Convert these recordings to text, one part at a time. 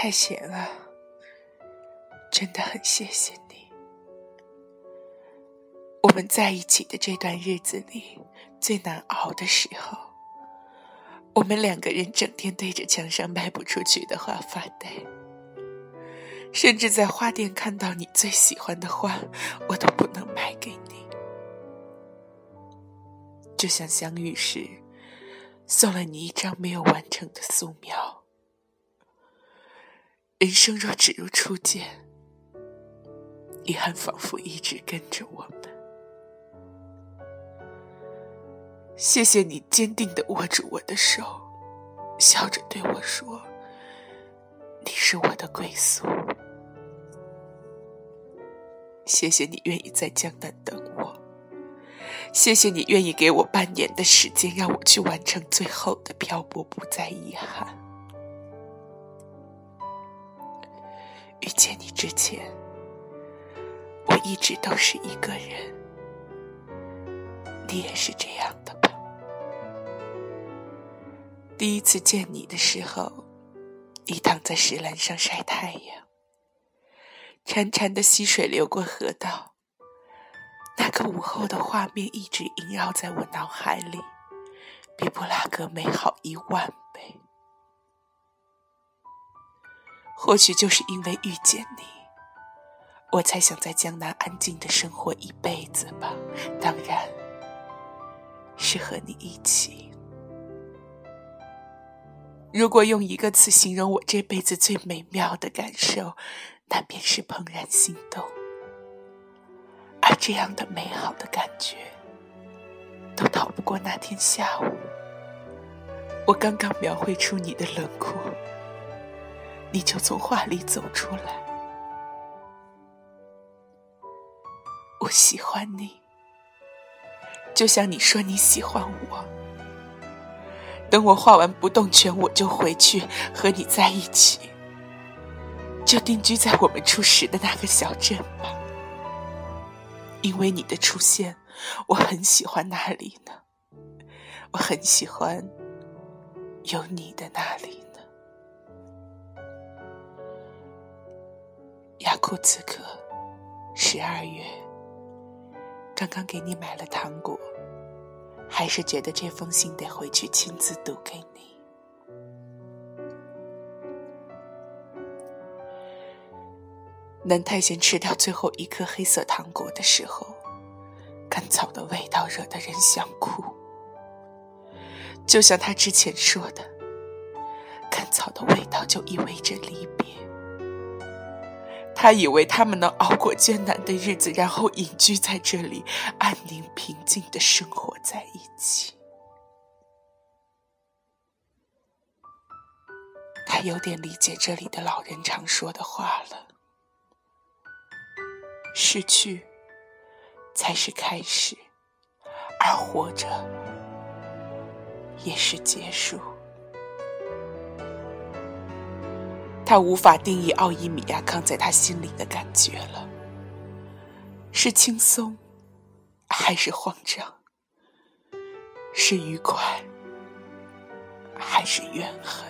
太闲了，真的很谢谢你。我们在一起的这段日子里，最难熬的时候，我们两个人整天对着墙上卖不出去的花发呆，甚至在花店看到你最喜欢的花，我都不能买给你。就像相遇时，送了你一张没有完成的素描。人生若只如初见，遗憾仿佛一直跟着我们。谢谢你坚定的握住我的手，笑着对我说：“你是我的归宿。”谢谢你愿意在江南等我，谢谢你愿意给我半年的时间，让我去完成最后的漂泊，不再遗憾。遇见你之前，我一直都是一个人。你也是这样的吧？第一次见你的时候，你躺在石栏上晒太阳，潺潺的溪水流过河道。那个午后的画面一直萦绕在我脑海里，比布拉格美好一万倍。或许就是因为遇见你，我才想在江南安静的生活一辈子吧。当然，是和你一起。如果用一个词形容我这辈子最美妙的感受，那便是怦然心动。而这样的美好的感觉，都逃不过那天下午，我刚刚描绘出你的轮廓。你就从画里走出来。我喜欢你，就像你说你喜欢我。等我画完不动拳，我就回去和你在一起，就定居在我们初识的那个小镇吧。因为你的出现，我很喜欢那里呢，我很喜欢有你的那里。库此刻十二月，刚刚给你买了糖果，还是觉得这封信得回去亲自读给你。南太贤吃掉最后一颗黑色糖果的时候，甘草的味道惹得人想哭，就像他之前说的，甘草的味道就意味着离。他以为他们能熬过艰难的日子，然后隐居在这里，安宁平静的生活在一起。他有点理解这里的老人常说的话了：失去才是开始，而活着也是结束。他无法定义奥伊米亚康在他心里的感觉了，是轻松，还是慌张？是愉快，还是怨恨？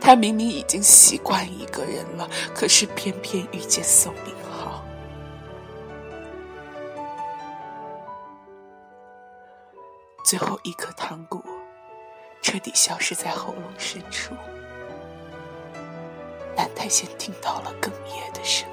他明明已经习惯一个人了，可是偏偏遇见宋明浩，最后一颗糖果彻底消失在喉咙深处。南太贤听到了哽咽的声音。